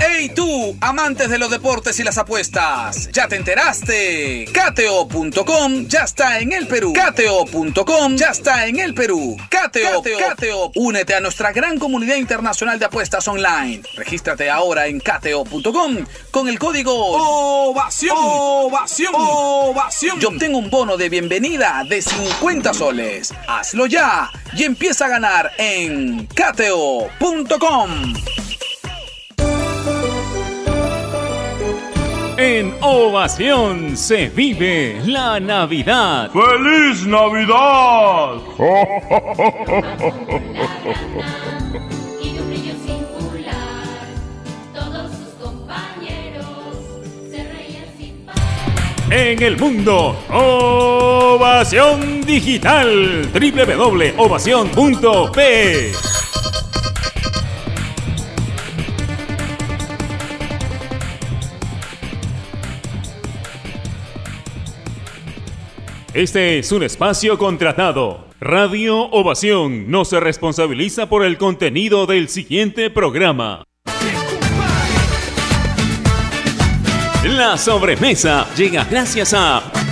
¡Hey tú, amantes de los deportes y las apuestas! ¿Ya te enteraste? Cateo.com ya está en el Perú. Cateo.com ya está en el Perú. Cateo, Cateo, únete a nuestra gran comunidad internacional de apuestas online. Regístrate ahora en cateo.com con el código OVACION. OVACION. OVACION. Y obtén un bono de bienvenida de 50 soles. Hazlo ya y empieza a ganar en cateo.com. En Ovación se vive la Navidad. ¡Feliz Navidad! Y un brillo singular, todos sus compañeros se reían sin En el mundo, Ovación Digital. www.ovación.p. Este es un espacio contratado. Radio Ovación no se responsabiliza por el contenido del siguiente programa. La sobremesa llega gracias a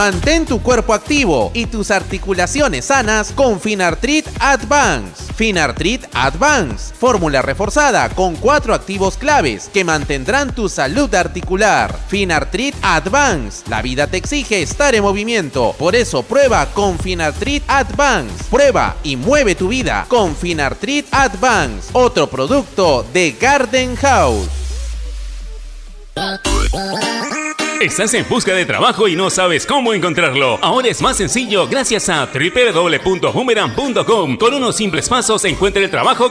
Mantén tu cuerpo activo y tus articulaciones sanas con Finartrit Advance. Finartrit Advance, fórmula reforzada con cuatro activos claves que mantendrán tu salud articular. Finartrit Advance, la vida te exige estar en movimiento, por eso prueba con Finartrit Advance. Prueba y mueve tu vida con Finartrit Advance, otro producto de Garden House. Estás en busca de trabajo y no sabes cómo encontrarlo. Ahora es más sencillo gracias a www.boomerang.com. Con unos simples pasos encuentra el trabajo